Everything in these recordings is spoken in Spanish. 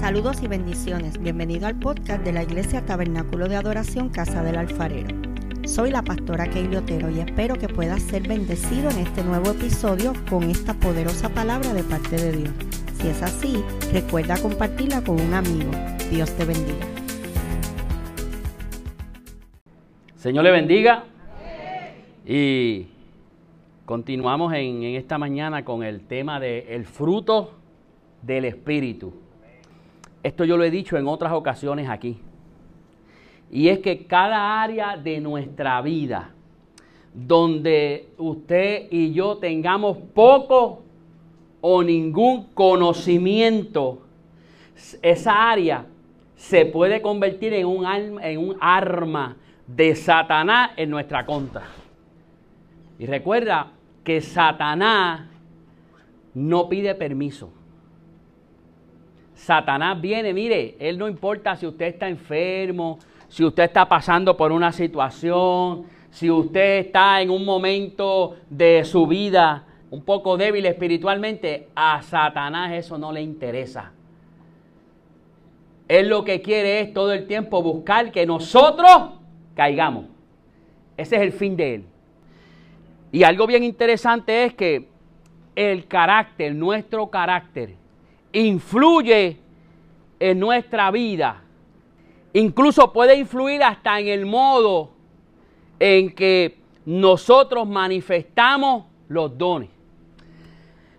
Saludos y bendiciones. Bienvenido al podcast de la Iglesia Tabernáculo de Adoración Casa del Alfarero. Soy la pastora Keili Otero y espero que puedas ser bendecido en este nuevo episodio con esta poderosa palabra de parte de Dios. Si es así, recuerda compartirla con un amigo. Dios te bendiga. Señor le bendiga. Y continuamos en, en esta mañana con el tema de el fruto del Espíritu. Esto yo lo he dicho en otras ocasiones aquí. Y es que cada área de nuestra vida donde usted y yo tengamos poco o ningún conocimiento, esa área se puede convertir en un, en un arma de Satanás en nuestra contra. Y recuerda que Satanás no pide permiso. Satanás viene, mire, él no importa si usted está enfermo, si usted está pasando por una situación, si usted está en un momento de su vida un poco débil espiritualmente, a Satanás eso no le interesa. Él lo que quiere es todo el tiempo buscar que nosotros caigamos. Ese es el fin de él. Y algo bien interesante es que el carácter, nuestro carácter, influye en nuestra vida. Incluso puede influir hasta en el modo en que nosotros manifestamos los dones.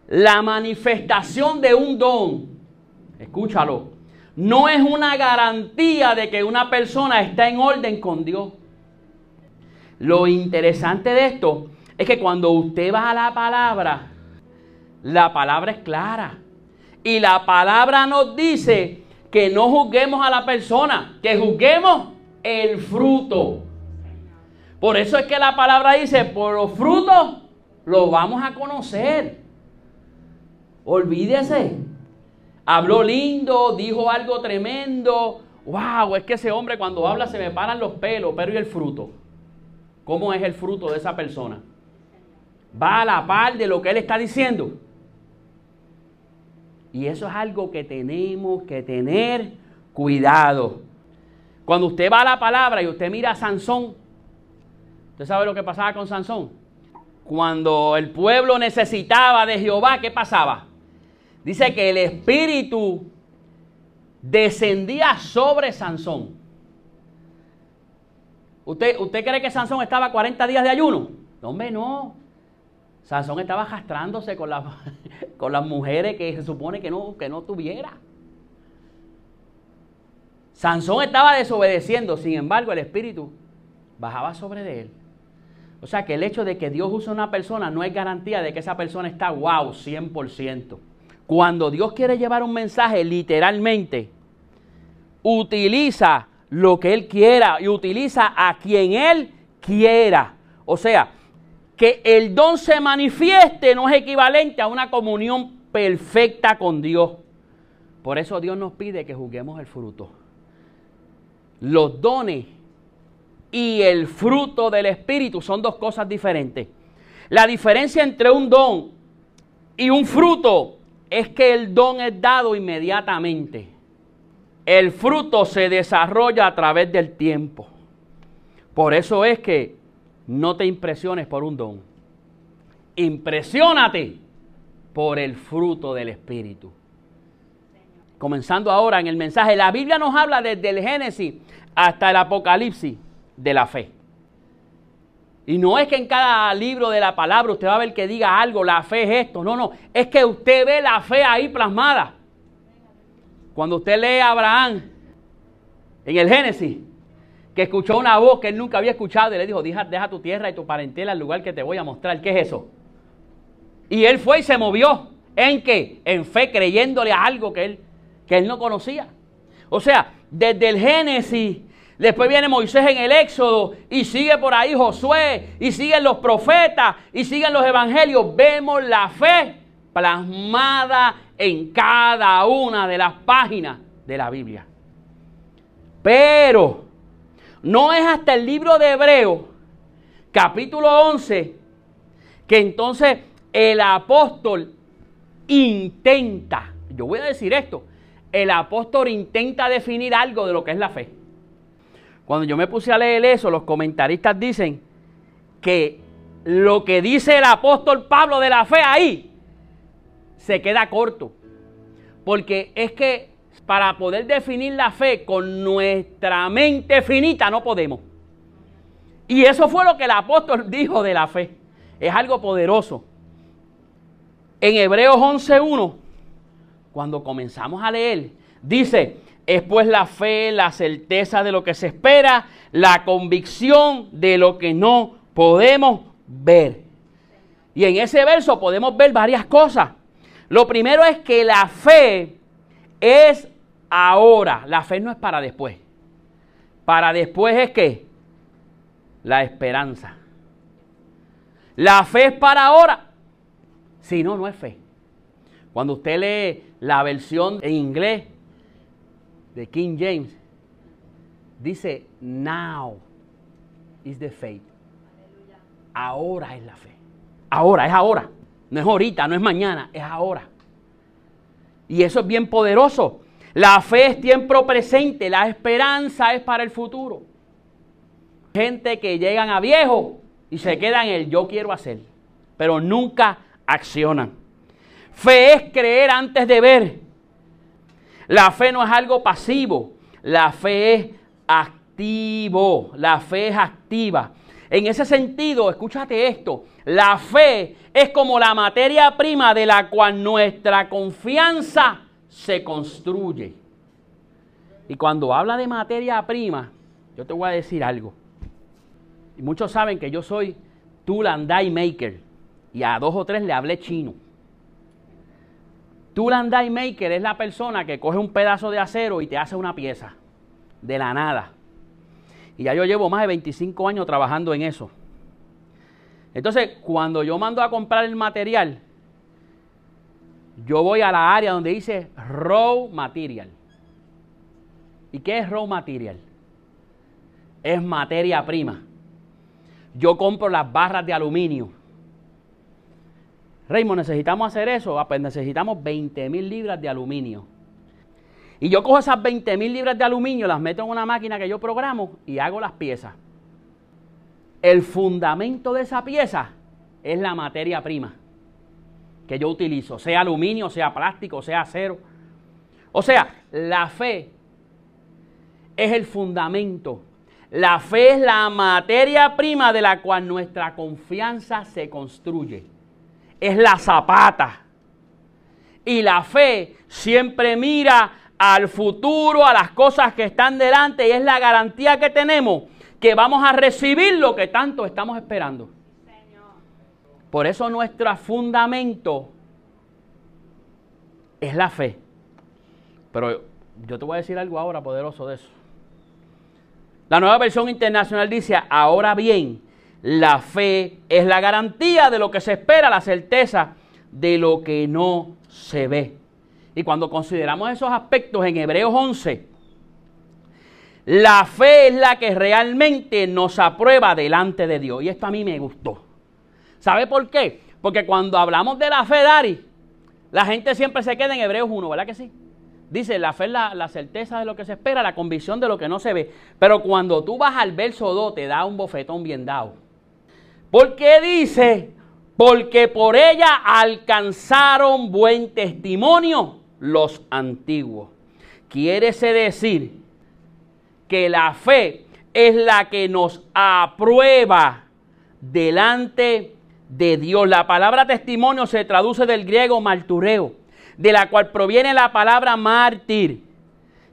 La manifestación de un don, escúchalo, no es una garantía de que una persona está en orden con Dios. Lo interesante de esto es que cuando usted va a la palabra, la palabra es clara. Y la palabra nos dice que no juzguemos a la persona, que juzguemos el fruto. Por eso es que la palabra dice, por los frutos los vamos a conocer. Olvídese. Habló lindo, dijo algo tremendo. Wow, es que ese hombre cuando habla se me paran los pelos, pero ¿y el fruto? ¿Cómo es el fruto de esa persona? ¿Va a la par de lo que él está diciendo? Y eso es algo que tenemos que tener cuidado. Cuando usted va a la palabra y usted mira a Sansón, ¿usted sabe lo que pasaba con Sansón? Cuando el pueblo necesitaba de Jehová, ¿qué pasaba? Dice que el espíritu descendía sobre Sansón. ¿Usted, ¿Usted cree que Sansón estaba 40 días de ayuno? No, hombre, no. Sansón estaba arrastrándose con, con las mujeres que se supone que no, que no tuviera. Sansón estaba desobedeciendo, sin embargo el Espíritu bajaba sobre él. O sea que el hecho de que Dios use a una persona no es garantía de que esa persona está wow, 100%. Cuando Dios quiere llevar un mensaje, literalmente, utiliza lo que Él quiera y utiliza a quien Él quiera. O sea, que el don se manifieste no es equivalente a una comunión perfecta con Dios. Por eso Dios nos pide que juguemos el fruto. Los dones y el fruto del Espíritu son dos cosas diferentes. La diferencia entre un don y un fruto es que el don es dado inmediatamente. El fruto se desarrolla a través del tiempo. Por eso es que no te impresiones por un don. Impresiónate por el fruto del Espíritu. Comenzando ahora en el mensaje, la Biblia nos habla desde el Génesis hasta el Apocalipsis de la fe. Y no es que en cada libro de la palabra usted va a ver que diga algo, la fe es esto. No, no, es que usted ve la fe ahí plasmada. Cuando usted lee a Abraham en el Génesis, que escuchó una voz que él nunca había escuchado y le dijo, deja, deja tu tierra y tu parentela al lugar que te voy a mostrar. ¿Qué es eso? Y él fue y se movió. ¿En qué? En fe, creyéndole a algo que él, que él no conocía. O sea, desde el Génesis, después viene Moisés en el Éxodo y sigue por ahí Josué y siguen los profetas y siguen los evangelios. Vemos la fe plasmada en cada una de las páginas de la Biblia. Pero no es hasta el libro de Hebreo, capítulo 11, que entonces el apóstol intenta, yo voy a decir esto, el apóstol intenta definir algo de lo que es la fe. Cuando yo me puse a leer eso, los comentaristas dicen que lo que dice el apóstol Pablo de la fe ahí se queda corto. Porque es que para poder definir la fe con nuestra mente finita no podemos. Y eso fue lo que el apóstol dijo de la fe. Es algo poderoso. En Hebreos 11.1, cuando comenzamos a leer, dice, es pues la fe, la certeza de lo que se espera, la convicción de lo que no podemos ver. Y en ese verso podemos ver varias cosas. Lo primero es que la fe es ahora. La fe no es para después. Para después es que la esperanza. La fe es para ahora. Si no, no es fe. Cuando usted lee la versión en inglés de King James, dice, now is the faith. Ahora es la fe. Ahora, es ahora. No es ahorita, no es mañana, es ahora. Y eso es bien poderoso. La fe es tiempo presente, la esperanza es para el futuro. Gente que llegan a viejo y se quedan en el yo quiero hacer, pero nunca accionan. Fe es creer antes de ver. La fe no es algo pasivo, la fe es activo, la fe es activa. En ese sentido, escúchate esto, la fe es como la materia prima de la cual nuestra confianza se construye. Y cuando habla de materia prima, yo te voy a decir algo. Y muchos saben que yo soy tool and die maker. Y a dos o tres le hablé chino. Tool and die maker es la persona que coge un pedazo de acero y te hace una pieza. De la nada. Y ya yo llevo más de 25 años trabajando en eso. Entonces, cuando yo mando a comprar el material, yo voy a la área donde dice raw material. ¿Y qué es raw material? Es materia prima. Yo compro las barras de aluminio. Raymond, ¿necesitamos hacer eso? Ah, pues necesitamos 20 mil libras de aluminio. Y yo cojo esas 20 mil libras de aluminio, las meto en una máquina que yo programo y hago las piezas. El fundamento de esa pieza es la materia prima que yo utilizo, sea aluminio, sea plástico, sea acero. O sea, la fe es el fundamento. La fe es la materia prima de la cual nuestra confianza se construye. Es la zapata. Y la fe siempre mira al futuro, a las cosas que están delante y es la garantía que tenemos que vamos a recibir lo que tanto estamos esperando. Por eso nuestro fundamento es la fe. Pero yo te voy a decir algo ahora poderoso de eso. La nueva versión internacional dice, ahora bien, la fe es la garantía de lo que se espera, la certeza de lo que no se ve. Y cuando consideramos esos aspectos en Hebreos 11, la fe es la que realmente nos aprueba delante de Dios. Y esto a mí me gustó. ¿Sabe por qué? Porque cuando hablamos de la fe, Dari, la gente siempre se queda en Hebreos 1, ¿verdad que sí? Dice, la fe es la, certeza de lo que se espera, la convicción de lo que no se ve. Pero cuando tú vas al verso 2, te da un bofetón bien dado. ¿Por qué dice? Porque por ella alcanzaron buen testimonio los antiguos. Quiere decir que la fe es la que nos aprueba delante de Dios. La palabra testimonio se traduce del griego martureo, de la cual proviene la palabra mártir,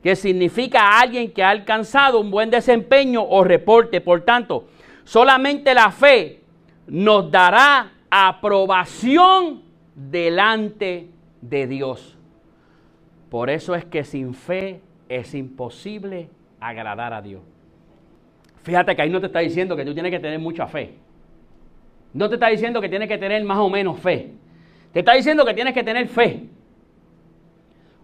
que significa alguien que ha alcanzado un buen desempeño o reporte. Por tanto, solamente la fe nos dará aprobación delante de Dios. Por eso es que sin fe es imposible agradar a Dios. Fíjate que ahí no te está diciendo que tú tienes que tener mucha fe. No te está diciendo que tienes que tener más o menos fe. Te está diciendo que tienes que tener fe.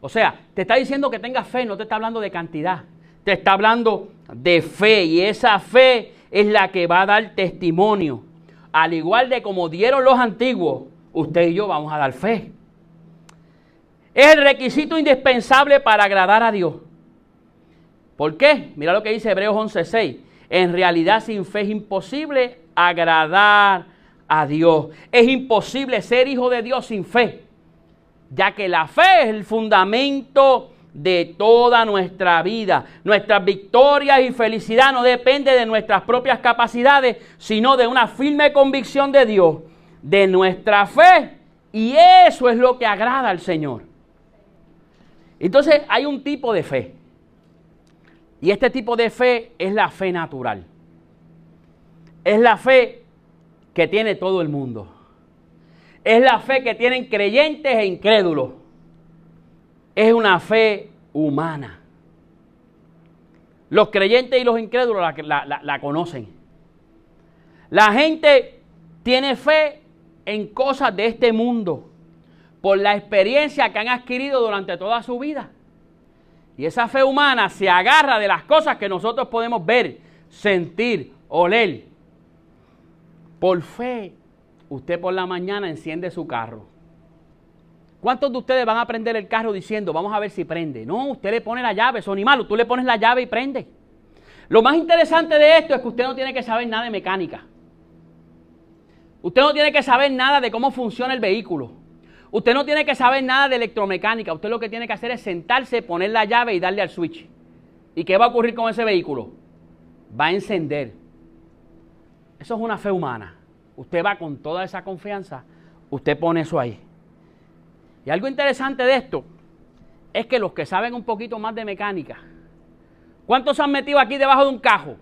O sea, te está diciendo que tengas fe, no te está hablando de cantidad. Te está hablando de fe y esa fe es la que va a dar testimonio. Al igual de como dieron los antiguos, usted y yo vamos a dar fe. Es el requisito indispensable para agradar a Dios. ¿Por qué? Mira lo que dice Hebreos 11:6. En realidad sin fe es imposible agradar a Dios. Es imposible ser hijo de Dios sin fe, ya que la fe es el fundamento de toda nuestra vida. Nuestras victorias y felicidad no depende de nuestras propias capacidades, sino de una firme convicción de Dios, de nuestra fe. Y eso es lo que agrada al Señor. Entonces hay un tipo de fe. Y este tipo de fe es la fe natural. Es la fe que tiene todo el mundo. Es la fe que tienen creyentes e incrédulos es una fe humana. Los creyentes y los incrédulos la, conocen. La gente tiene fe en cosas de este mundo por la experiencia que han adquirido durante toda su vida. Y esa fe humana se agarra de las cosas que nosotros podemos ver, sentir, oler. Por fe, usted por la mañana enciende su carro ¿Cuántos de ustedes van a prender el carro diciendo, vamos a ver si prende? No, usted le pone la llave, son ni malo, tú le pones la llave y prende. Lo más interesante de esto es que usted no tiene que saber nada de mecánica. Usted no tiene que saber nada de cómo funciona el vehículo. Usted no tiene que saber nada de electromecánica. Usted lo que tiene que hacer es sentarse, poner la llave y darle al switch. ¿Y qué va a ocurrir con ese vehículo? Va a encender. Eso es una fe humana. Usted va con toda esa confianza, usted pone eso ahí. Y algo interesante de esto es que los que saben un poquito más de mecánica, ¿cuántos se han metido aquí debajo de un cajo?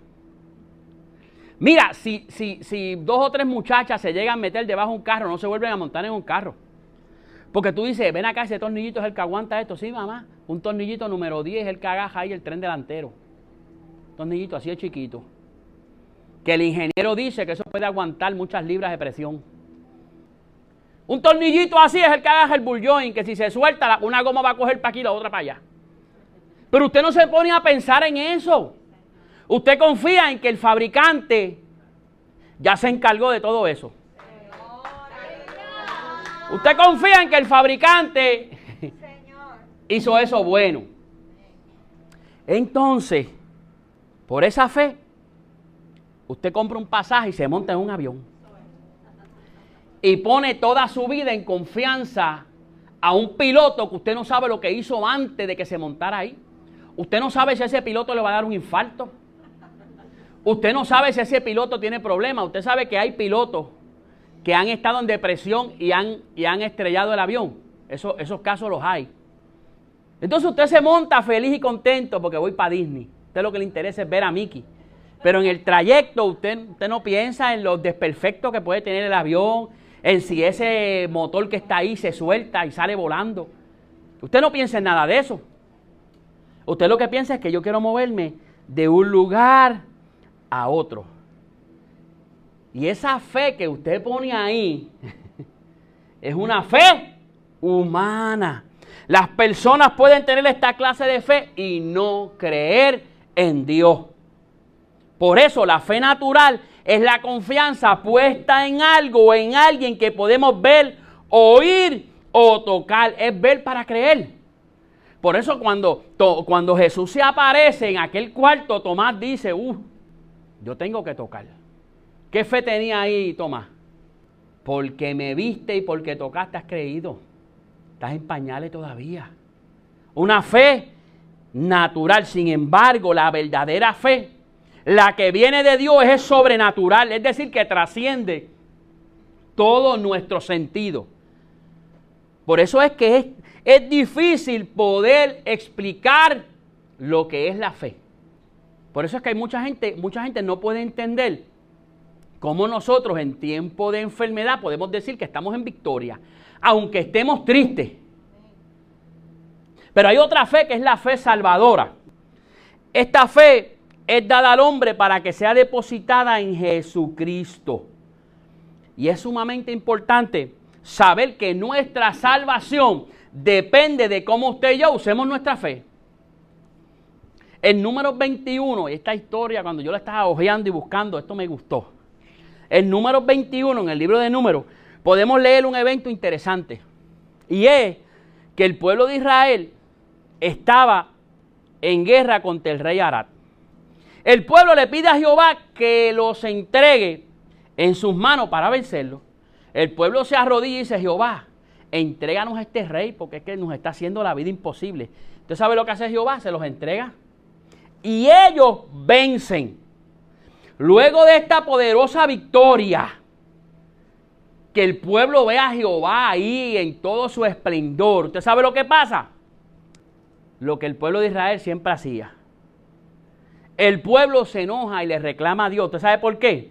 Mira, si, si, si dos o tres muchachas se llegan a meter debajo de un carro, no se vuelven a montar en un carro. Porque tú dices, ven acá, ese tornillito es el que aguanta esto. Sí, mamá, un tornillito número 10 es el que agaja ahí el tren delantero. tornillito así de chiquito. Que el ingeniero dice que eso puede aguantar muchas libras de presión. Un tornillito así es el que haga el bullón, que si se suelta, una goma va a coger para aquí y la otra para allá. Pero usted no se pone a pensar en eso. Usted confía en que el fabricante ya se encargó de todo eso. Usted confía en que el fabricante hizo eso bueno. Entonces, por esa fe, usted compra un pasaje y se monta en un avión y pone toda su vida en confianza a un piloto que usted no sabe lo que hizo antes de que se montara ahí. Usted no sabe si ese piloto le va a dar un infarto. Usted no sabe si ese piloto tiene problemas. Usted sabe que hay pilotos que han estado en depresión y han, y han estrellado el avión. Eso, esos casos los hay. Entonces usted se monta feliz y contento porque voy para Disney. Usted lo que le interesa es ver a Mickey. Pero en el trayecto usted, usted no piensa en los desperfectos que puede tener el avión, en si ese motor que está ahí se suelta y sale volando. Usted no piensa en nada de eso. Usted lo que piensa es que yo quiero moverme de un lugar a otro. Y esa fe que usted pone ahí es una fe humana. Las personas pueden tener esta clase de fe y no creer en Dios. Por eso la fe natural es la confianza puesta en algo o en alguien que podemos ver, oír o tocar. Es ver para creer. Por eso cuando, cuando Jesús se aparece en aquel cuarto, Tomás dice, uh, yo tengo que tocar. ¿Qué fe tenía ahí Tomás? Porque me viste y porque tocaste has creído. Estás en pañales todavía. Una fe natural. Sin embargo, la verdadera fe la que viene de Dios es sobrenatural, es decir, que trasciende todo nuestro sentido. Por eso es que es, difícil poder explicar lo que es la fe. Por eso es que hay mucha gente, mucha gente no puede entender cómo nosotros en tiempo de enfermedad podemos decir que estamos en victoria, aunque estemos tristes. Pero hay otra fe que es la fe salvadora. Esta fe es dada al hombre para que sea depositada en Jesucristo. Y es sumamente importante saber que nuestra salvación depende de cómo usted y yo usemos nuestra fe. En número 21, esta historia, cuando yo la estaba hojeando y buscando, esto me gustó. En número 21, en el libro de números, podemos leer un evento interesante. Y es que el pueblo de Israel estaba en guerra contra el rey Arad. El pueblo le pide a Jehová que los entregue en sus manos para vencerlo. El pueblo se arrodilla y dice, Jehová, entréganos a este rey porque es que nos está haciendo la vida imposible. ¿Usted sabe lo que hace Jehová? Se los entrega. Y ellos vencen. Luego de esta poderosa victoria, que el pueblo ve a Jehová ahí en todo su esplendor. ¿Usted sabe lo que pasa? Lo que el pueblo de Israel siempre hacía. El pueblo se enoja y le reclama a Dios. ¿Usted sabe por qué?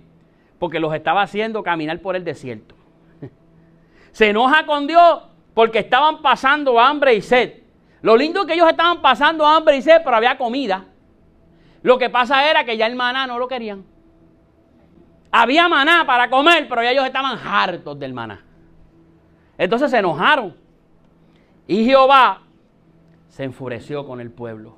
Porque los estaba haciendo caminar por el desierto. Se enoja con Dios porque estaban pasando hambre y sed. Lo lindo es que ellos estaban pasando hambre y sed, pero había comida. Lo que pasa era que ya el maná no lo querían. Había maná para comer, pero ellos estaban hartos del maná. Entonces se enojaron. Y Jehová se enfureció con el pueblo.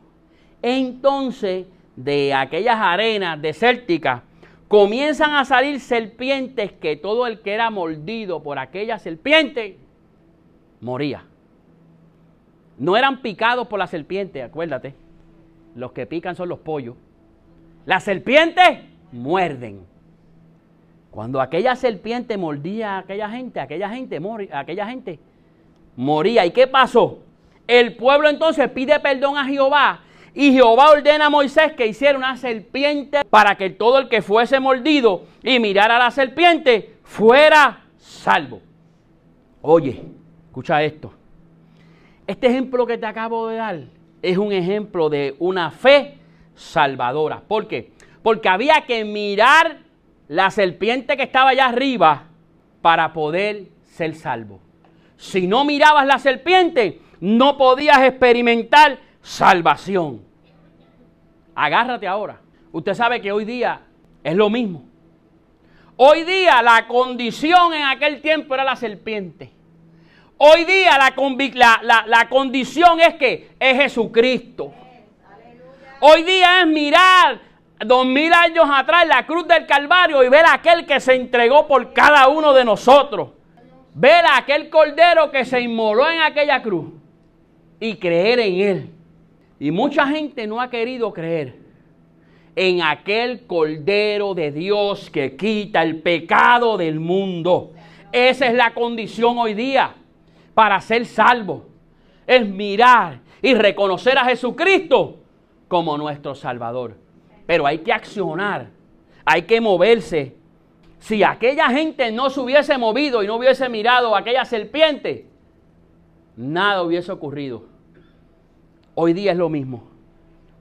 Entonces, de aquellas arenas desérticas, comienzan a salir serpientes que todo el que era mordido por aquella serpiente moría. No eran picados por la serpiente, acuérdate. Los que pican son los pollos. Las serpientes muerden. Cuando aquella serpiente mordía a aquella gente, aquella gente, aquella gente moría. ¿Y qué pasó? El pueblo entonces pide perdón a Jehová y Jehová ordena a Moisés que hiciera una serpiente para que todo el que fuese mordido y mirara a la serpiente fuera salvo. Oye, escucha esto. Este ejemplo que te acabo de dar es un ejemplo de una fe salvadora. ¿Por qué? Porque había que mirar la serpiente que estaba allá arriba para poder ser salvo. Si no mirabas la serpiente, no podías experimentar salvación. Agárrate ahora. Usted sabe que hoy día es lo mismo. Hoy día la condición en aquel tiempo era la serpiente. Hoy día la, la condición es que es Jesucristo. Hoy día es mirar dos mil años atrás la cruz del Calvario y ver a aquel que se entregó por cada uno de nosotros. Ver a aquel cordero que se inmoló en aquella cruz y creer en él. Y mucha gente no ha querido creer en aquel cordero de Dios que quita el pecado del mundo. Esa es la condición hoy día para ser salvo. Es mirar y reconocer a Jesucristo como nuestro Salvador. Pero hay que accionar, hay que moverse. Si aquella gente no se hubiese movido y no hubiese mirado a aquella serpiente, nada hubiese ocurrido. Hoy día es lo mismo.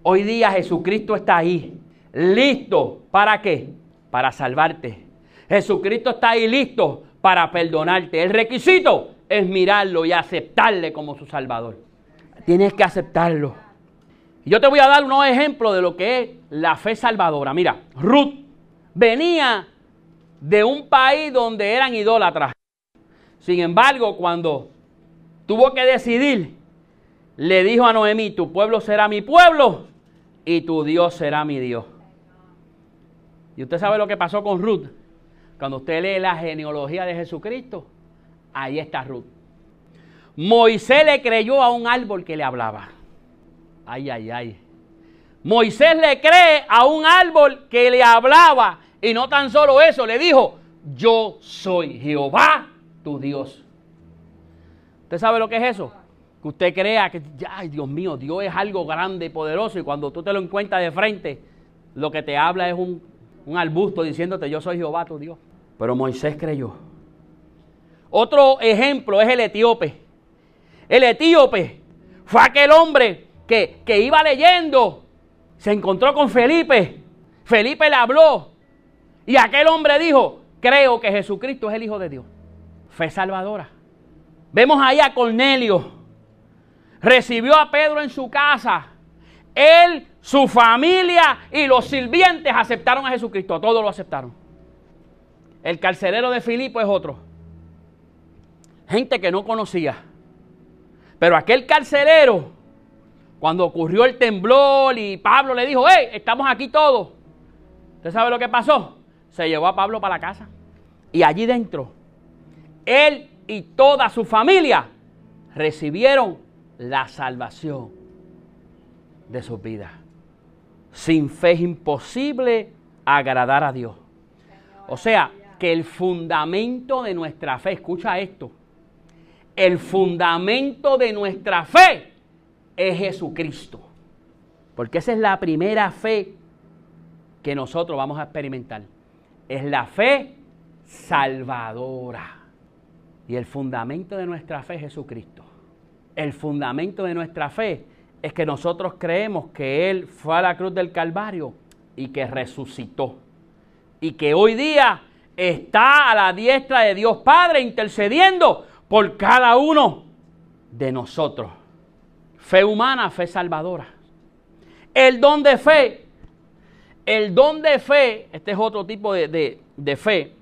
Hoy día Jesucristo está ahí, listo. ¿Para qué? Para salvarte. Jesucristo está ahí listo para perdonarte. El requisito es mirarlo y aceptarle como su Salvador. Tienes que aceptarlo. Yo te voy a dar unos ejemplos de lo que es la fe salvadora. Mira, Ruth venía de un país donde eran idólatras. Sin embargo, cuando tuvo que decidir, le dijo a Noemí, tu pueblo será mi pueblo y tu Dios será mi Dios. Y usted sabe lo que pasó con Ruth. Cuando usted lee la genealogía de Jesucristo, ahí está Ruth. Moisés le creyó a un árbol que le hablaba. Ay, ay, ay. Moisés le cree a un árbol que le hablaba y no tan solo eso, le dijo, yo soy Jehová tu Dios. ¿Usted sabe lo que es eso? Que usted crea que, ay Dios mío, Dios es algo grande y poderoso y cuando tú te lo encuentras de frente, lo que te habla es un, un arbusto diciéndote, yo soy Jehová tu Dios. Pero Moisés creyó. Otro ejemplo es el etíope. El etíope fue aquel hombre que, iba leyendo, se encontró con Felipe. Felipe le habló. Y aquel hombre dijo, creo que Jesucristo es el Hijo de Dios. Fe salvadora. Vemos ahí a Cornelio. Recibió a Pedro en su casa. Él, su familia y los sirvientes aceptaron a Jesucristo. Todos lo aceptaron. El carcelero de Filipo es otro. Gente que no conocía. Pero aquel carcelero cuando ocurrió el temblor y Pablo le dijo, hey, estamos aquí todos. ¿Usted sabe lo que pasó? Se llevó a Pablo para la casa. Y allí dentro, él y toda su familia recibieron la salvación de sus vidas. Sin fe es imposible agradar a Dios. O sea, que el fundamento de nuestra fe, escucha esto, el fundamento de nuestra fe es Jesucristo. Porque esa es la primera fe que nosotros vamos a experimentar. Es la fe salvadora. Y el fundamento de nuestra fe es Jesucristo. El fundamento de nuestra fe es que nosotros creemos que Él fue a la cruz del Calvario y que resucitó. Y que hoy día está a la diestra de Dios Padre intercediendo por cada uno de nosotros. Fe humana, fe salvadora. El don de fe, el don de fe, este es otro tipo de, de fe,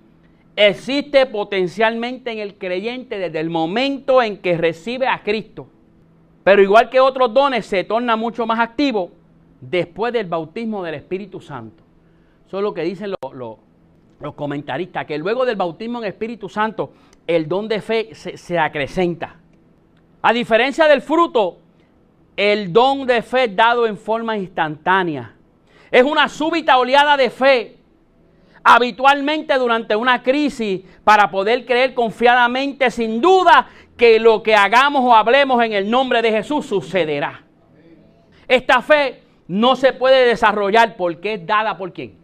existe potencialmente en el creyente desde el momento en que recibe a Cristo. Pero igual que otros dones, se torna mucho más activo después del bautismo del Espíritu Santo. Eso es lo que dicen los, comentaristas, que luego del bautismo en Espíritu Santo, el don de fe se, se acrecenta. A diferencia del fruto, el don de fe dado en forma instantánea. Es una súbita oleada de fe habitualmente durante una crisis para poder creer confiadamente sin duda que lo que hagamos o hablemos en el nombre de Jesús sucederá. Esta fe no se puede desarrollar porque es dada por quién.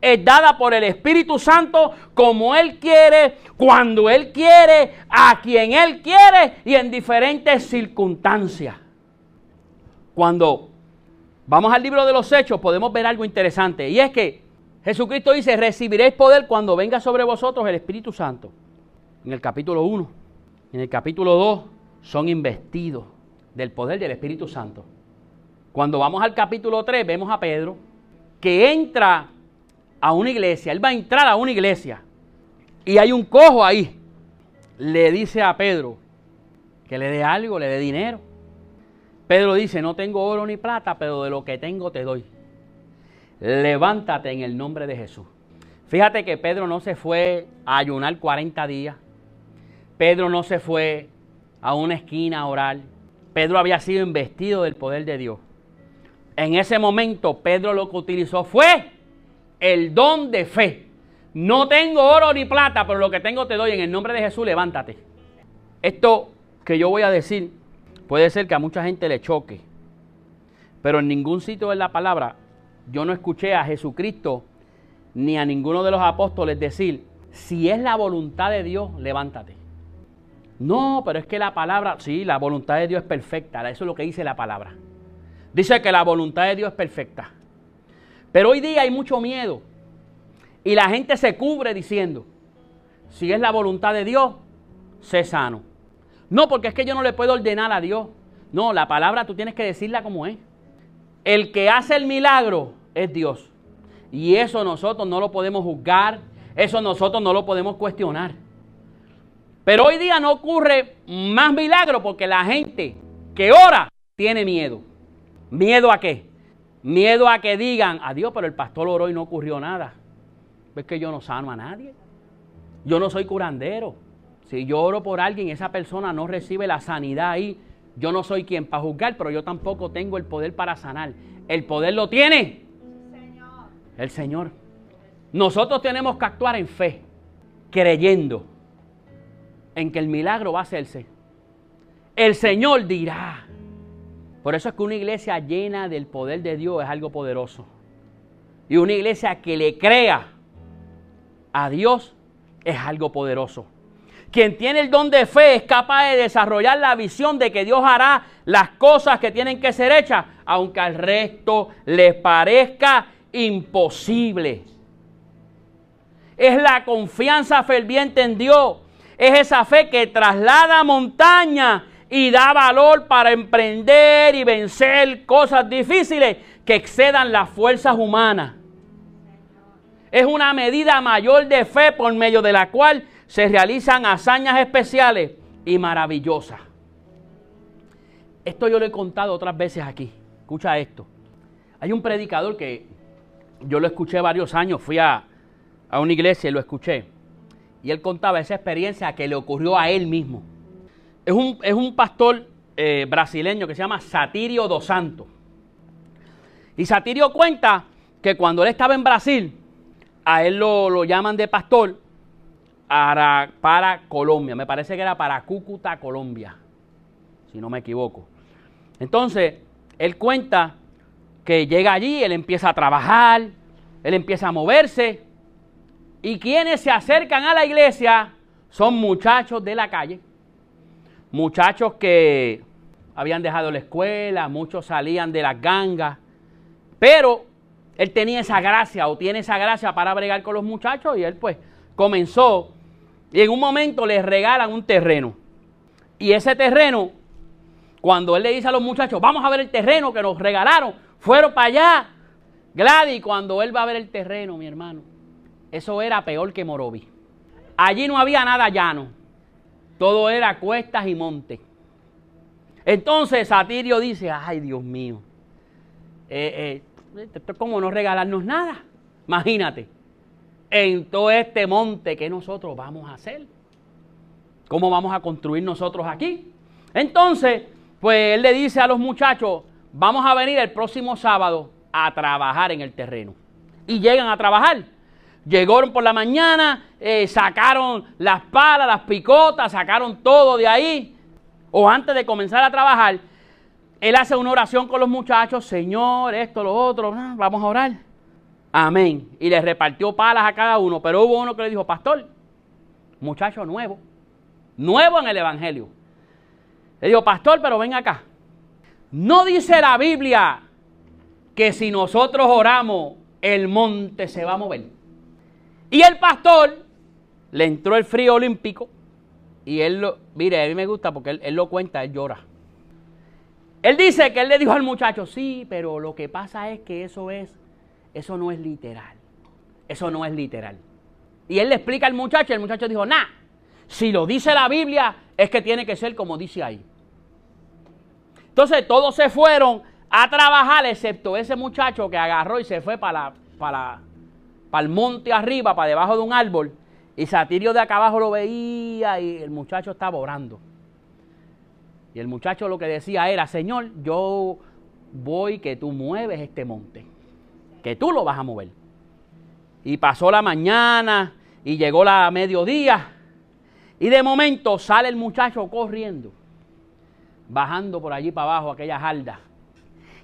Es dada por el Espíritu Santo como Él quiere, cuando Él quiere, a quien Él quiere y en diferentes circunstancias. Cuando vamos al libro de los Hechos podemos ver algo interesante y es que Jesucristo dice, recibiréis poder cuando venga sobre vosotros el Espíritu Santo. En el capítulo 1, en el capítulo 2, son investidos del poder del Espíritu Santo. Cuando vamos al capítulo 3, vemos a Pedro que entra a una iglesia. Él va a entrar a una iglesia. Y hay un cojo ahí. Le dice a Pedro que le dé algo, le dé dinero. Pedro dice, no tengo oro ni plata, pero de lo que tengo te doy levántate en el nombre de Jesús. Fíjate que Pedro no se fue a ayunar 40 días. Pedro no se fue a una esquina a orar. Pedro había sido investido del poder de Dios. En ese momento Pedro lo que utilizó fue el don de fe. No tengo oro ni plata, pero lo que tengo te doy en el nombre de Jesús, levántate. Esto que yo voy a decir puede ser que a mucha gente le choque, pero en ningún sitio de la palabra yo no escuché a Jesucristo ni a ninguno de los apóstoles decir, si es la voluntad de Dios, levántate. No, pero es que la palabra, sí, la voluntad de Dios es perfecta, eso es lo que dice la palabra. Dice que la voluntad de Dios es perfecta. Pero hoy día hay mucho miedo y la gente se cubre diciendo, si es la voluntad de Dios, sé sano. No, porque es que yo no le puedo ordenar a Dios. No, la palabra tú tienes que decirla como es. El que hace el milagro es Dios. Y eso nosotros no lo podemos juzgar, eso nosotros no lo podemos cuestionar. Pero hoy día no ocurre más milagro porque la gente que ora tiene miedo. ¿Miedo a qué? Miedo a que digan, adiós, pero el pastor oró y no ocurrió nada. Es que yo no sano a nadie. Yo no soy curandero. Si yo oro por alguien, esa persona no recibe la sanidad ahí, yo no soy quien para juzgar, pero yo tampoco tengo el poder para sanar. El poder lo tiene el Señor. Nosotros tenemos que actuar en fe, creyendo en que el milagro va a hacerse. El Señor dirá. Por eso es que una iglesia llena del poder de Dios es algo poderoso. Y una iglesia que le crea a Dios es algo poderoso. Quien tiene el don de fe es capaz de desarrollar la visión de que Dios hará las cosas que tienen que ser hechas, aunque al resto les parezca imposible. Es la confianza ferviente en Dios. Es esa fe que traslada montaña y da valor para emprender y vencer cosas difíciles que excedan las fuerzas humanas. Es una medida mayor de fe por medio de la cual se realizan hazañas especiales y maravillosas. Esto yo lo he contado otras veces aquí. Escucha esto. Hay un predicador que yo lo escuché varios años, fui a, una iglesia y lo escuché. Y él contaba esa experiencia que le ocurrió a él mismo. Es un, es un pastor eh, brasileño que se llama Satirio dos Santos. Y Satirio cuenta que cuando él estaba en Brasil, a él lo, llaman de pastor para, para, Colombia. Me parece que era para Cúcuta, Colombia, si no me equivoco. Entonces, él cuenta que llega allí, él empieza a trabajar, él empieza a moverse. Y quienes se acercan a la iglesia son muchachos de la calle, muchachos que habían dejado la escuela, muchos salían de las gangas, pero él tenía esa gracia o tiene esa gracia para bregar con los muchachos y él pues comenzó y en un momento les regalan un terreno. Y ese terreno, cuando él le dice a los muchachos, vamos a ver el terreno que nos regalaron, fueron para allá. Gladys, cuando él va a ver el terreno, mi hermano, eso era peor que Morovi. Allí no había nada llano, todo era cuestas y montes. Entonces Satirio dice, ay Dios mío, eh, eh, no regalarnos nada. Imagínate, en todo este monte que nosotros vamos a hacer. ¿Cómo vamos a construir nosotros aquí? Entonces, pues él le dice a los muchachos, vamos a venir el próximo sábado a trabajar en el terreno. Y llegan a trabajar. Llegaron por la mañana, eh, sacaron las palas, las picotas, sacaron todo de ahí. O antes de comenzar a trabajar, él hace una oración con los muchachos, Señor, esto, lo otro, ah, vamos a orar. Amén. Y le repartió palas a cada uno, pero hubo uno que le dijo, pastor, muchacho nuevo, nuevo en el Evangelio. Le dijo, pastor, pero ven acá. No dice la Biblia que si nosotros oramos, el monte se va a mover. Y el pastor le entró el frío olímpico y él lo, mire, a mí me gusta porque él, lo cuenta, él llora. Él dice que él le dijo al muchacho, sí, pero lo que pasa es que eso es, eso no es literal. Eso no es literal. Y él le explica al muchacho y el muchacho dijo, nah, si lo dice la Biblia es que tiene que ser como dice ahí. Entonces todos se fueron a trabajar, excepto ese muchacho que agarró y se fue para, para, para el monte arriba, para debajo de un árbol. Y Satirio de acá abajo lo veía y el muchacho estaba orando. Y el muchacho lo que decía era, Señor, yo voy que tú mueves este monte, que tú lo vas a mover. Y pasó la mañana y llegó la mediodía y de momento sale el muchacho corriendo bajando por allí para abajo aquella jarda.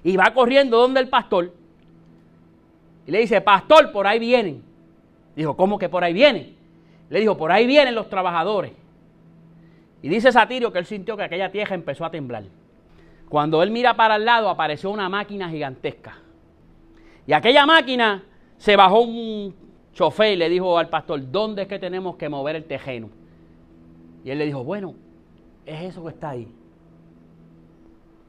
Y va corriendo donde el pastor. Y le dice, pastor, por ahí vienen. Dijo, ¿cómo que por ahí vienen? Le dijo, por ahí vienen los trabajadores. Y dice Satirio que él sintió que aquella tierra empezó a temblar. Cuando él mira para el lado apareció una máquina gigantesca. Y aquella máquina se bajó un chofer y le dijo al pastor, ¿dónde es que tenemos que mover el tejeno? Y él le dijo, bueno, es eso que está ahí.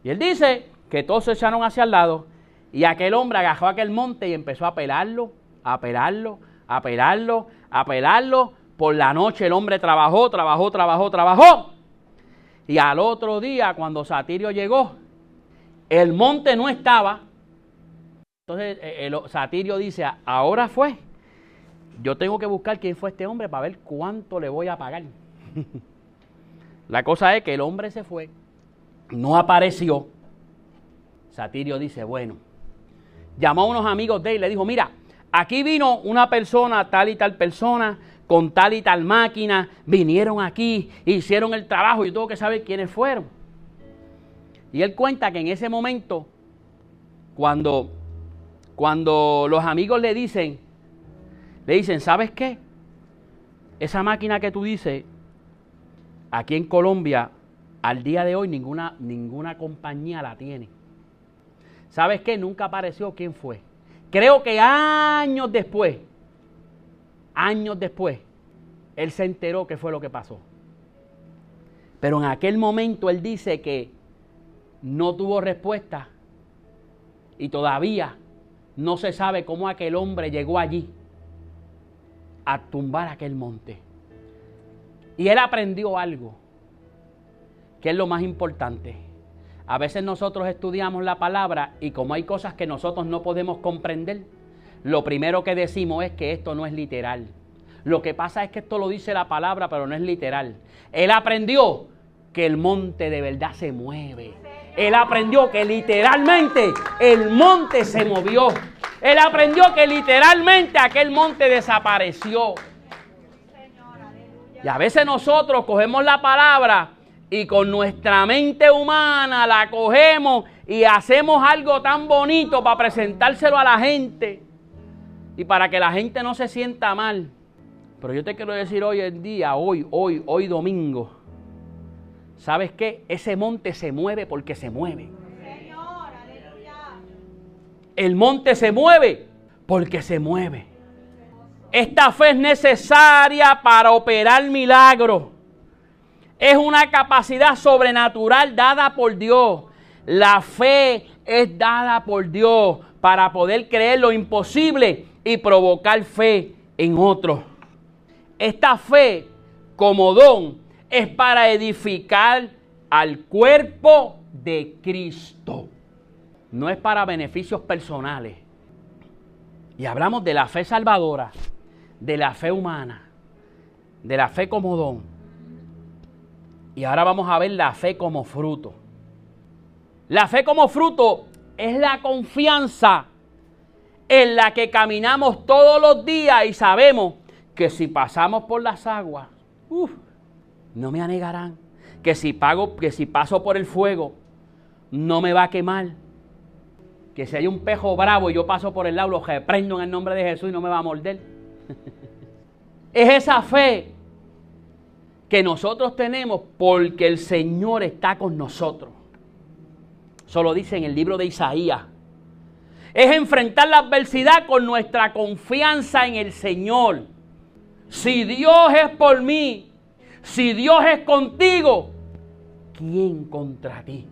Y él dice que todos se echaron hacia el lado y aquel hombre agarró aquel monte y empezó a pelarlo, a pelarlo, a pelarlo, a pelarlo. Por la noche el hombre trabajó, trabajó, trabajó, trabajó. Y al otro día, cuando Satirio llegó, el monte no estaba. Entonces eh, el Satirio dice, ahora fue. Yo tengo que buscar quién fue este hombre para ver cuánto le voy a pagar. la cosa es que el hombre se fue no apareció, Satirio dice, bueno, llamó a unos amigos de él y le dijo, mira, aquí vino una persona, tal y tal persona, con tal y tal máquina, vinieron aquí, hicieron el trabajo, yo tengo que saber quiénes fueron. Y él cuenta que en ese momento, cuando, cuando los amigos le dicen, le dicen, ¿sabes qué? Esa máquina que tú dices, aquí en Colombia al día de hoy ninguna, ninguna compañía la tiene. ¿Sabes qué? Nunca apareció quién fue. Creo que años después, años después, él se enteró qué fue lo que pasó. Pero en aquel momento él dice que no tuvo respuesta y todavía no se sabe cómo aquel hombre llegó allí a tumbar aquel monte. Y él aprendió algo. ¿Qué es lo más importante? A veces nosotros estudiamos la palabra y como hay cosas que nosotros no podemos comprender, lo primero que decimos es que esto no es literal. Lo que pasa es que esto lo dice la palabra, pero no es literal. Él aprendió que el monte de verdad se mueve. Él aprendió que literalmente el monte se movió. Él aprendió que literalmente aquel monte desapareció. Y a veces nosotros cogemos la palabra y con nuestra mente humana la cogemos y hacemos algo tan bonito para presentárselo a la gente y para que la gente no se sienta mal. Pero yo te quiero decir hoy en día, hoy, hoy, hoy domingo, ¿sabes qué? Ese monte se mueve porque se mueve. El monte se mueve porque se mueve. Esta fe es necesaria para operar milagros. Es una capacidad sobrenatural dada por Dios. La fe es dada por Dios para poder creer lo imposible y provocar fe en otros. Esta fe como don es para edificar al cuerpo de Cristo. No es para beneficios personales. Y hablamos de la fe salvadora, de la fe humana, de la fe como don. Y ahora vamos a ver la fe como fruto. La fe como fruto es la confianza en la que caminamos todos los días y sabemos que si pasamos por las aguas, no me anegarán. Que si, pago, que si paso por el fuego, no me va a quemar. Que si hay un pejo bravo y yo paso por el lado, lo reprendo en el nombre de Jesús y no me va a morder. es esa fe que nosotros tenemos porque el Señor está con nosotros. Eso lo dice en el libro de Isaías. Es enfrentar la adversidad con nuestra confianza en el Señor. Si Dios es por mí, si Dios es contigo, ¿quién contra ti?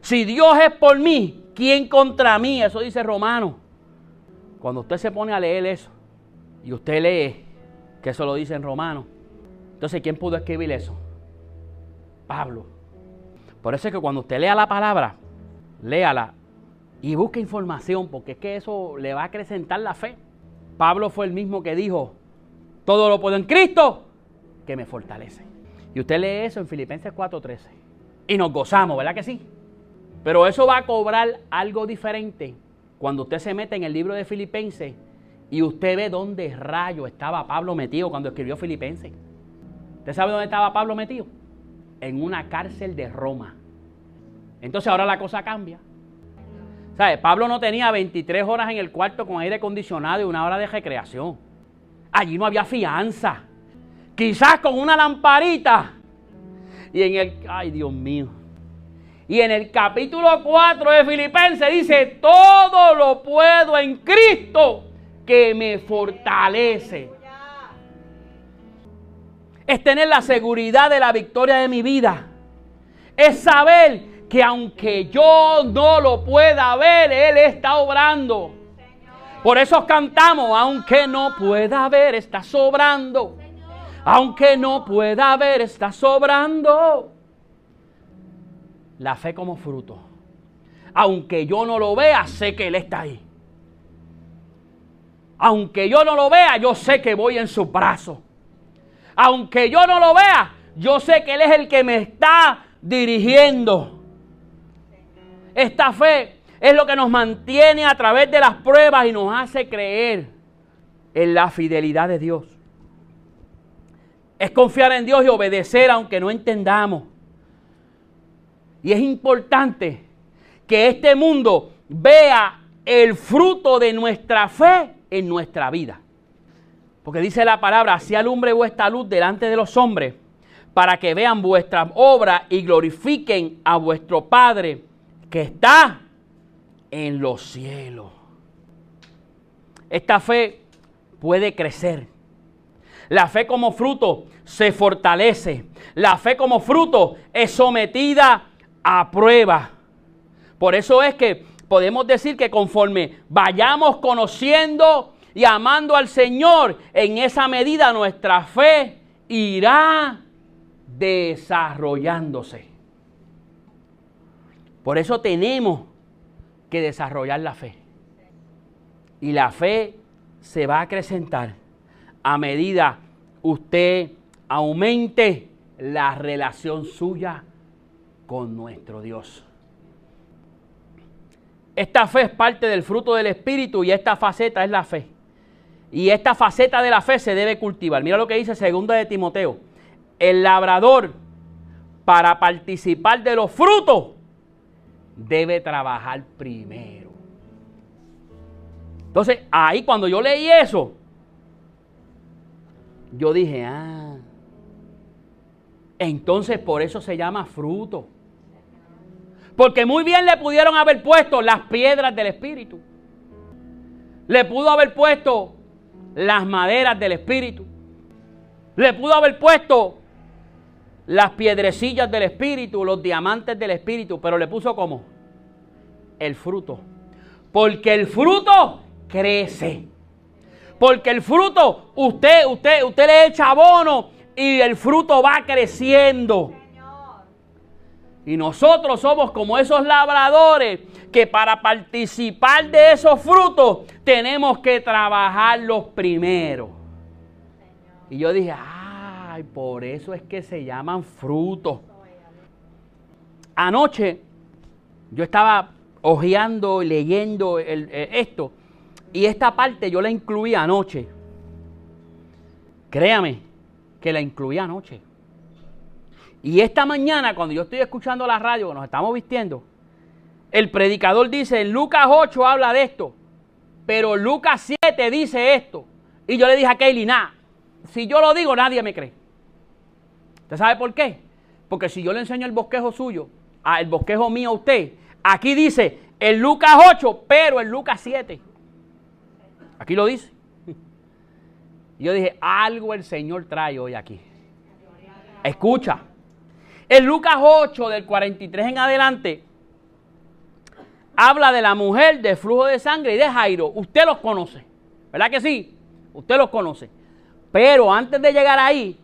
Si Dios es por mí, ¿quién contra mí? Eso dice Romano. Cuando usted se pone a leer eso y usted lee que eso lo dice en Romano, entonces ¿quién pudo escribir eso? Pablo. Por eso es que cuando usted lea la palabra, léala y busque información, porque es que eso le va a acrecentar la fe. Pablo fue el mismo que dijo, todo lo puedo en Cristo, que me fortalece. Y usted lee eso en Filipenses 4:13. Y nos gozamos, ¿verdad que sí? Pero eso va a cobrar algo diferente cuando usted se mete en el libro de Filipenses y usted ve dónde rayo estaba Pablo metido cuando escribió Filipenses. ¿Usted sabe dónde estaba Pablo metido? En una cárcel de Roma. Entonces ahora la cosa cambia. ¿Sabe? Pablo no tenía 23 horas en el cuarto con aire acondicionado y una hora de recreación. Allí no había fianza. Quizás con una lamparita. Y en el... Ay, Dios mío. Y en el capítulo 4 de Filipenses dice, todo lo puedo en Cristo que me fortalece. Es tener la seguridad de la victoria de mi vida. Es saber que aunque yo no lo pueda ver, Él está obrando. Por eso cantamos, aunque no pueda ver, está sobrando. Aunque no pueda ver, está sobrando. La fe como fruto. Aunque yo no lo vea, sé que Él está ahí. Aunque yo no lo vea, yo sé que voy en su brazo. Aunque yo no lo vea, yo sé que Él es el que me está dirigiendo. Esta fe es lo que nos mantiene a través de las pruebas y nos hace creer en la fidelidad de Dios. Es confiar en Dios y obedecer aunque no entendamos. Y es importante que este mundo vea el fruto de nuestra fe en nuestra vida. Porque dice la palabra, así alumbre vuestra luz delante de los hombres, para que vean vuestras obras y glorifiquen a vuestro Padre que está en los cielos. Esta fe puede crecer. La fe como fruto se fortalece. La fe como fruto es sometida a prueba. Por eso es que podemos decir que conforme vayamos conociendo y amando al Señor, en esa medida nuestra fe irá desarrollándose. Por eso tenemos que desarrollar la fe. Y la fe se va a acrecentar a medida usted aumente la relación suya con nuestro Dios. Esta fe es parte del fruto del Espíritu y esta faceta es la fe. Y esta faceta de la fe se debe cultivar. Mira lo que dice segunda de Timoteo. El labrador, para participar de los frutos, debe trabajar primero. Entonces, ahí cuando yo leí eso, yo dije, ah, entonces por eso se llama fruto. Porque muy bien le pudieron haber puesto las piedras del Espíritu. Le pudo haber puesto las maderas del Espíritu. Le pudo haber puesto las piedrecillas del Espíritu, los diamantes del Espíritu, pero le puso como el fruto. Porque el fruto crece. Porque el fruto, usted, usted, usted le echa abono y el fruto va creciendo. Y nosotros somos como esos labradores que para participar de esos frutos tenemos que trabajarlos primero. Y yo dije, ay, por eso es que se llaman frutos. Anoche yo estaba hojeando y leyendo eh, esto y esta parte yo la incluí anoche. Créame que la incluí anoche. Y esta mañana, cuando yo estoy escuchando la radio, nos estamos vistiendo, el predicador dice, en Lucas 8 habla de esto, pero Lucas 7 dice esto. Y yo le dije a Kaylee, nada, si yo lo digo, nadie me cree. ¿Usted sabe por qué? Porque si yo le enseño el bosquejo suyo, el bosquejo mío a usted, aquí dice en Lucas 8, pero en Lucas 7. Aquí lo dice. Y yo dije, algo el Señor trae hoy aquí. Escucha. En Lucas 8, del 43 en adelante, habla de la mujer de flujo de sangre y de Jairo. Usted los conoce, ¿verdad que sí? Usted los conoce. Pero antes de llegar ahí,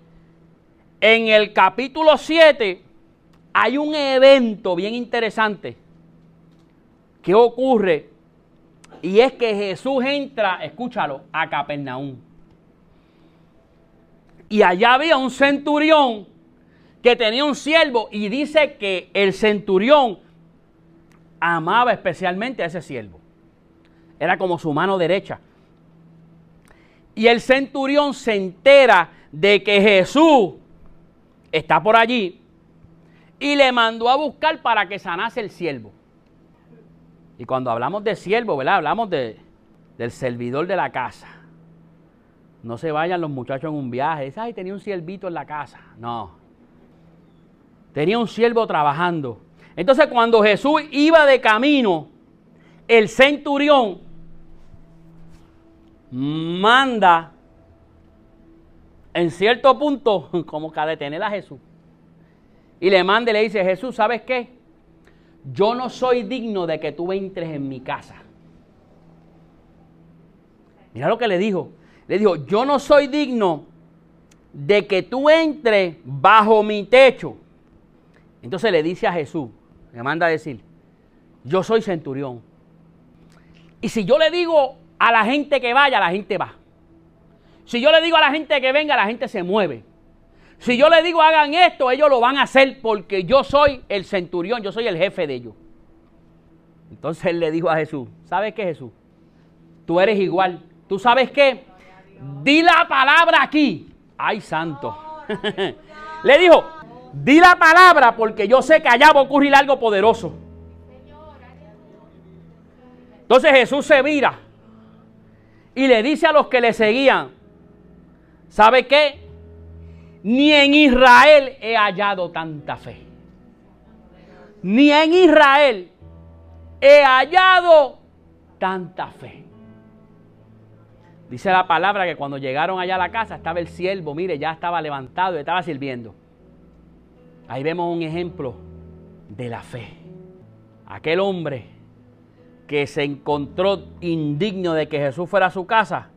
en el capítulo 7 hay un evento bien interesante que ocurre y es que Jesús entra, escúchalo, a Capernaum. Y allá había un centurión que tenía un siervo y dice que el centurión amaba especialmente a ese siervo. Era como su mano derecha. Y el centurión se entera de que Jesús está por allí y le mandó a buscar para que sanase el siervo. Y cuando hablamos de siervo, ¿verdad? Hablamos de, del servidor de la casa. No se vayan los muchachos en un viaje. Dicen, ay, tenía un siervito en la casa. No, Tenía un siervo trabajando. Entonces cuando Jesús iba de camino, el centurión manda en cierto punto como que a detener a Jesús. Y le manda y le dice, Jesús, ¿sabes qué? Yo no soy digno de que tú entres en mi casa. Mira lo que le dijo. Le dijo, yo no soy digno de que tú entres bajo mi techo. Entonces le dice a Jesús, le manda a decir, yo soy centurión. Y si yo le digo a la gente que vaya, la gente va. Si yo le digo a la gente que venga, la gente se mueve. Si yo le digo hagan esto, ellos lo van a hacer porque yo soy el centurión, yo soy el jefe de ellos. Entonces él le dijo a Jesús, ¿sabes qué Jesús? Tú eres igual. ¿Tú sabes qué? Di la palabra aquí. Ay, santo. le dijo, Di la palabra porque yo sé que allá va a ocurrir algo poderoso. Entonces Jesús se mira y le dice a los que le seguían, ¿sabe qué? Ni en Israel he hallado tanta fe. Ni en Israel he hallado tanta fe. Dice la palabra que cuando llegaron allá a la casa estaba el siervo, mire, ya estaba levantado estaba sirviendo. Ahí vemos un ejemplo de la fe. Aquel hombre que se encontró indigno de que Jesús fuera a su casa,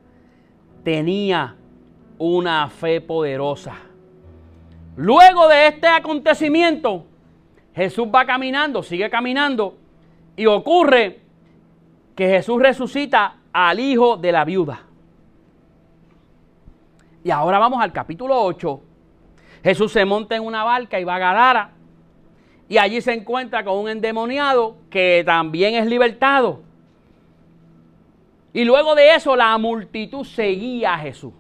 tenía una fe poderosa. Luego de este acontecimiento, Jesús va caminando, sigue caminando, y ocurre que Jesús resucita al hijo de la viuda. Y ahora vamos al capítulo 8, Jesús se monta en una barca y va a Gadara. y allí se encuentra con un endemoniado que también es libertado. Y luego de eso la multitud seguía a Jesús.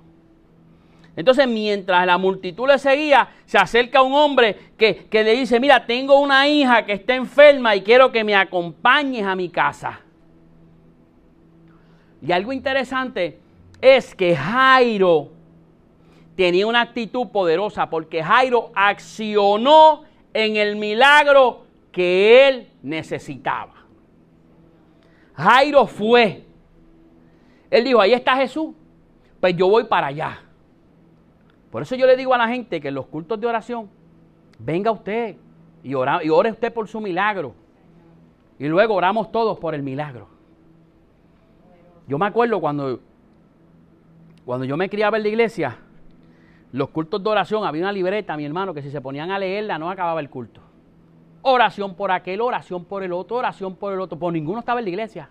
Entonces, mientras la multitud le seguía, se acerca un hombre que, que, le dice, mira, tengo una hija que está enferma y quiero que me acompañes a mi casa. Y algo interesante es que Jairo tenía una actitud poderosa porque Jairo accionó en el milagro que él necesitaba. Jairo fue. Él dijo, ahí está Jesús, pues yo voy para allá. Por eso yo le digo a la gente que en los cultos de oración, venga usted y, y ore usted por su milagro. Y luego oramos todos por el milagro. Yo me acuerdo cuando, cuando yo me criaba en la iglesia, los cultos de oración, había una libreta, mi hermano, que si se ponían a leerla no acababa el culto. Oración por aquel, oración por el otro, oración por el otro. Pues ninguno estaba en la iglesia.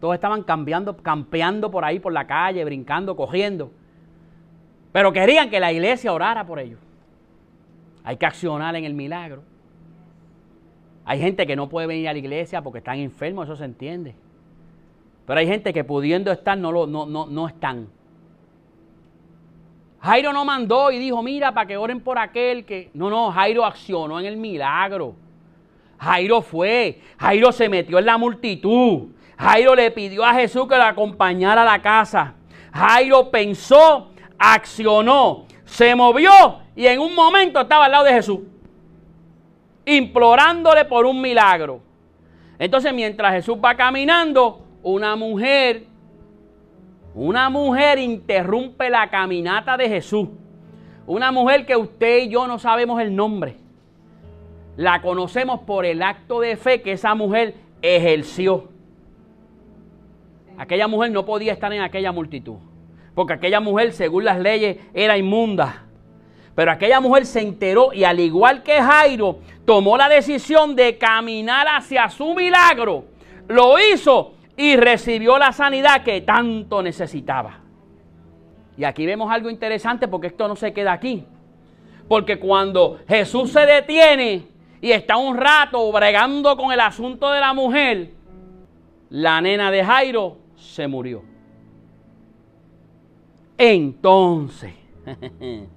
Todos estaban cambiando, campeando por ahí, por la calle, brincando, cogiendo. Pero querían que la iglesia orara por ellos. Hay que accionar en el milagro. Hay gente que no puede venir a la iglesia porque están enfermos, eso se entiende. Pero hay gente que pudiendo estar no, lo, no, no, no están. Jairo no mandó y dijo, mira, para que oren por aquel que... No, no, Jairo accionó en el milagro. Jairo fue, Jairo se metió en la multitud. Jairo le pidió a Jesús que lo acompañara a la casa. Jairo pensó, accionó, se movió y en un momento estaba al lado de Jesús, implorándole por un milagro. Entonces mientras Jesús va caminando, una mujer una mujer interrumpe la caminata de Jesús. Una mujer que usted y yo no sabemos el nombre. La conocemos por el acto de fe que esa mujer ejerció. Aquella mujer no podía estar en aquella multitud. Porque aquella mujer, según las leyes, era inmunda. Pero aquella mujer se enteró y al igual que Jairo, tomó la decisión de caminar hacia su milagro. Lo hizo y recibió la sanidad que tanto necesitaba. Y aquí vemos algo interesante porque esto no se queda aquí. Porque cuando Jesús se detiene y está un rato bregando con el asunto de la mujer, la nena de Jairo se murió. Entonces,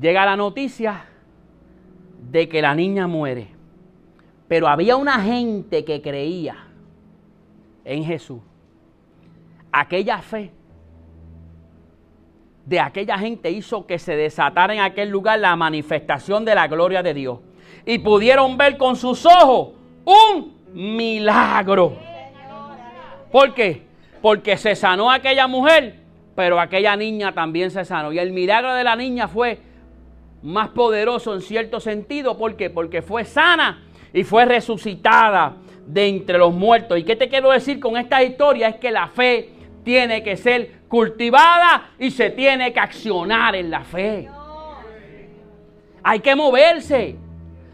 llega la noticia de que la niña muere. Pero había una gente que creía en Jesús, aquella fe de aquella gente hizo que se desatara en aquel lugar la manifestación de la gloria de Dios. Y pudieron ver con sus ojos un milagro. ¿Por qué? Porque se sanó aquella mujer, pero aquella niña también se sanó. Y el milagro de la niña fue más poderoso en cierto sentido. ¿Por qué? Porque fue sana y fue resucitada de entre los muertos. ¿Y qué te quiero decir con esta historia? Es que la fe tiene que ser cultivada y se tiene que accionar en la fe. Hay que moverse.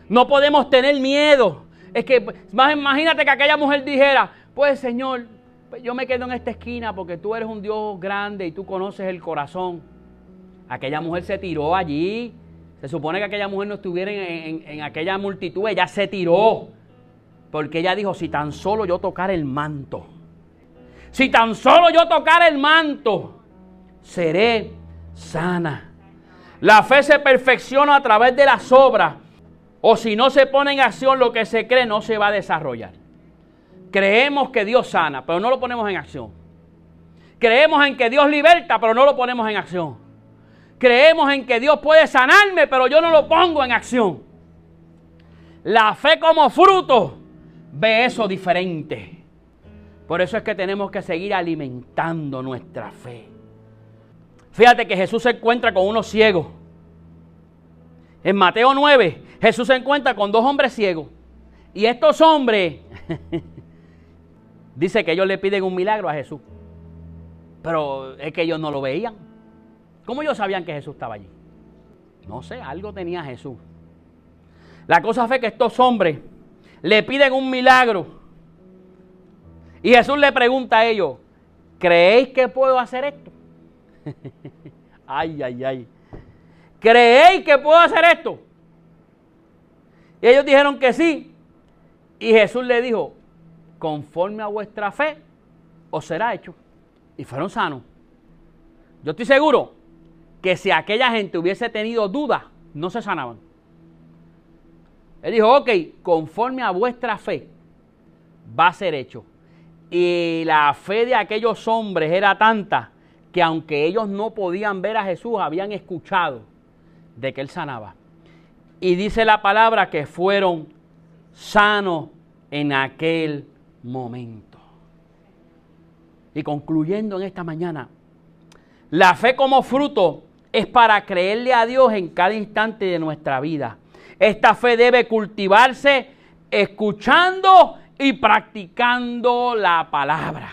No podemos tener miedo. Es que, imagínate que aquella mujer dijera, pues Señor, pues yo me quedo en esta esquina porque tú eres un Dios grande y tú conoces el corazón. Aquella mujer se tiró allí. Se supone que aquella mujer no estuviera en, en aquella multitud. Ella se tiró. Porque ella dijo, si tan solo yo tocar el manto, si tan solo yo tocar el manto, seré sana. La fe se perfecciona a través de las obras. O si no se pone en acción lo que se cree, no se va a desarrollar. Creemos que Dios sana, pero no lo ponemos en acción. Creemos en que Dios liberta, pero no lo ponemos en acción. Creemos en que Dios puede sanarme, pero yo no lo pongo en acción. La fe como fruto ve eso diferente. Por eso es que tenemos que seguir alimentando nuestra fe. Fíjate que Jesús se encuentra con unos ciegos. En Mateo 9, Jesús se encuentra con dos hombres ciegos. Y estos hombres, dice que ellos le piden un milagro a Jesús. Pero es que ellos no lo veían. ¿Cómo ellos sabían que Jesús estaba allí? No sé, algo tenía Jesús. La cosa fue que estos hombres le piden un milagro. Y Jesús le pregunta a ellos, ¿creéis que puedo hacer esto? ay, ay, ay. ¿Creéis que puedo hacer esto? Y ellos dijeron que sí. Y Jesús le dijo, conforme a vuestra fe, os será hecho. Y fueron sanos. Yo estoy seguro que si aquella gente hubiese tenido dudas, no se sanaban. Él dijo, ok, conforme a vuestra fe, va a ser hecho. Y la fe de aquellos hombres era tanta que aunque ellos no podían ver a Jesús, habían escuchado de que él sanaba. Y dice la palabra que fueron sanos en aquel momento. Y concluyendo en esta mañana, la fe como fruto es para creerle a Dios en cada instante de nuestra vida. Esta fe debe cultivarse escuchando y practicando la palabra.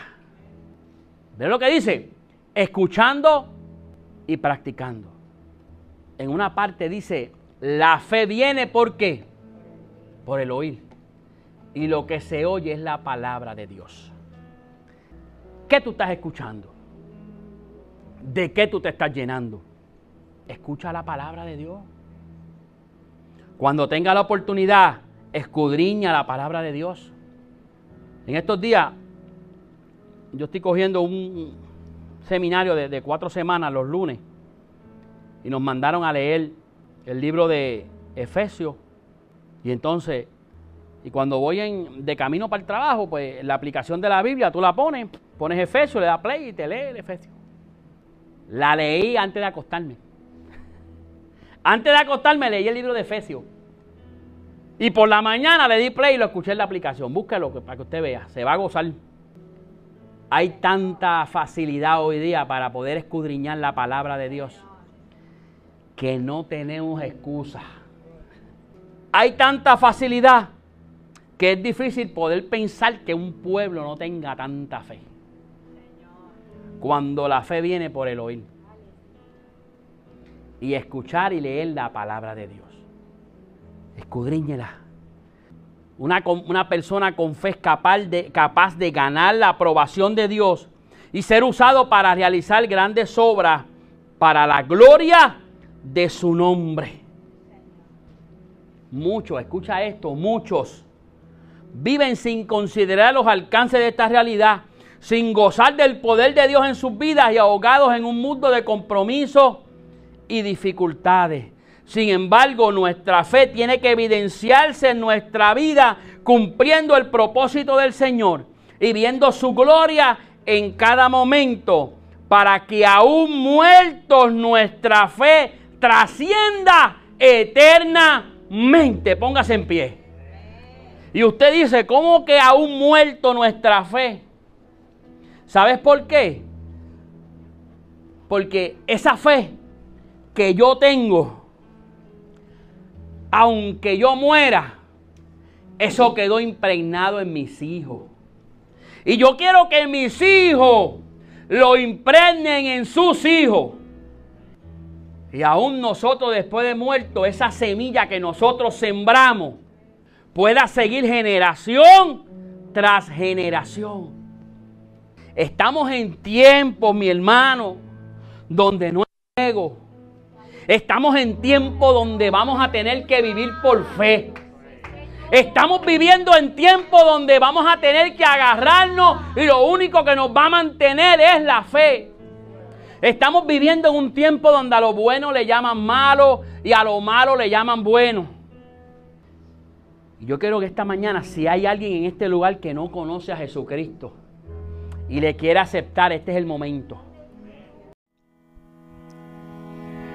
¿Ven lo que dice? Escuchando y practicando. En una parte dice, la fe viene por qué? Por el oír. Y lo que se oye es la palabra de Dios. ¿Qué tú estás escuchando? ¿De qué tú te estás llenando? Escucha la palabra de Dios. Cuando tenga la oportunidad, escudriña la palabra de Dios. En estos días, yo estoy cogiendo un seminario de, cuatro semanas los lunes y nos mandaron a leer el libro de Efesios. Y entonces, y cuando voy en, de camino para el trabajo, pues la aplicación de la Biblia, tú la pones, pones Efesios, le das play y te lee el Efesios. La leí antes de acostarme. Antes de acostarme leí el libro de Efesios. Y por la mañana le di play y lo escuché en la aplicación. Búsquelo para que usted vea. Se va a gozar. Hay tanta facilidad hoy día para poder escudriñar la palabra de Dios que no tenemos excusa. Hay tanta facilidad que es difícil poder pensar que un pueblo no tenga tanta fe. Cuando la fe viene por el oír. Y escuchar y leer la palabra de Dios. Escudriñela. Una, una, persona con fe es capaz de, capaz de ganar la aprobación de Dios y ser usado para realizar grandes obras para la gloria de su nombre. Muchos, escucha esto, muchos viven sin considerar los alcances de esta realidad, sin gozar del poder de Dios en sus vidas y ahogados en un mundo de compromiso y dificultades. Sin embargo, nuestra fe tiene que evidenciarse en nuestra vida cumpliendo el propósito del Señor y viendo su gloria en cada momento para que aún muertos nuestra fe trascienda eternamente. Póngase en pie. Y usted dice, ¿cómo que aún muerto nuestra fe? ¿Sabes por qué? Porque esa fe que yo tengo, aunque yo muera, eso quedó impregnado en mis hijos. Y yo quiero que mis hijos lo impregnen en sus hijos. Y aún nosotros después de muerto, esa semilla que nosotros sembramos pueda seguir generación tras generación. Estamos en tiempos, mi hermano, donde no hay ego. Estamos en tiempo donde vamos a tener que vivir por fe. Estamos viviendo en tiempo donde vamos a tener que agarrarnos y lo único que nos va a mantener es la fe. Estamos viviendo en un tiempo donde a lo bueno le llaman malo y a lo malo le llaman bueno. Y yo quiero que esta mañana, si hay alguien en este lugar que no conoce a Jesucristo y le quiere aceptar, este es el momento.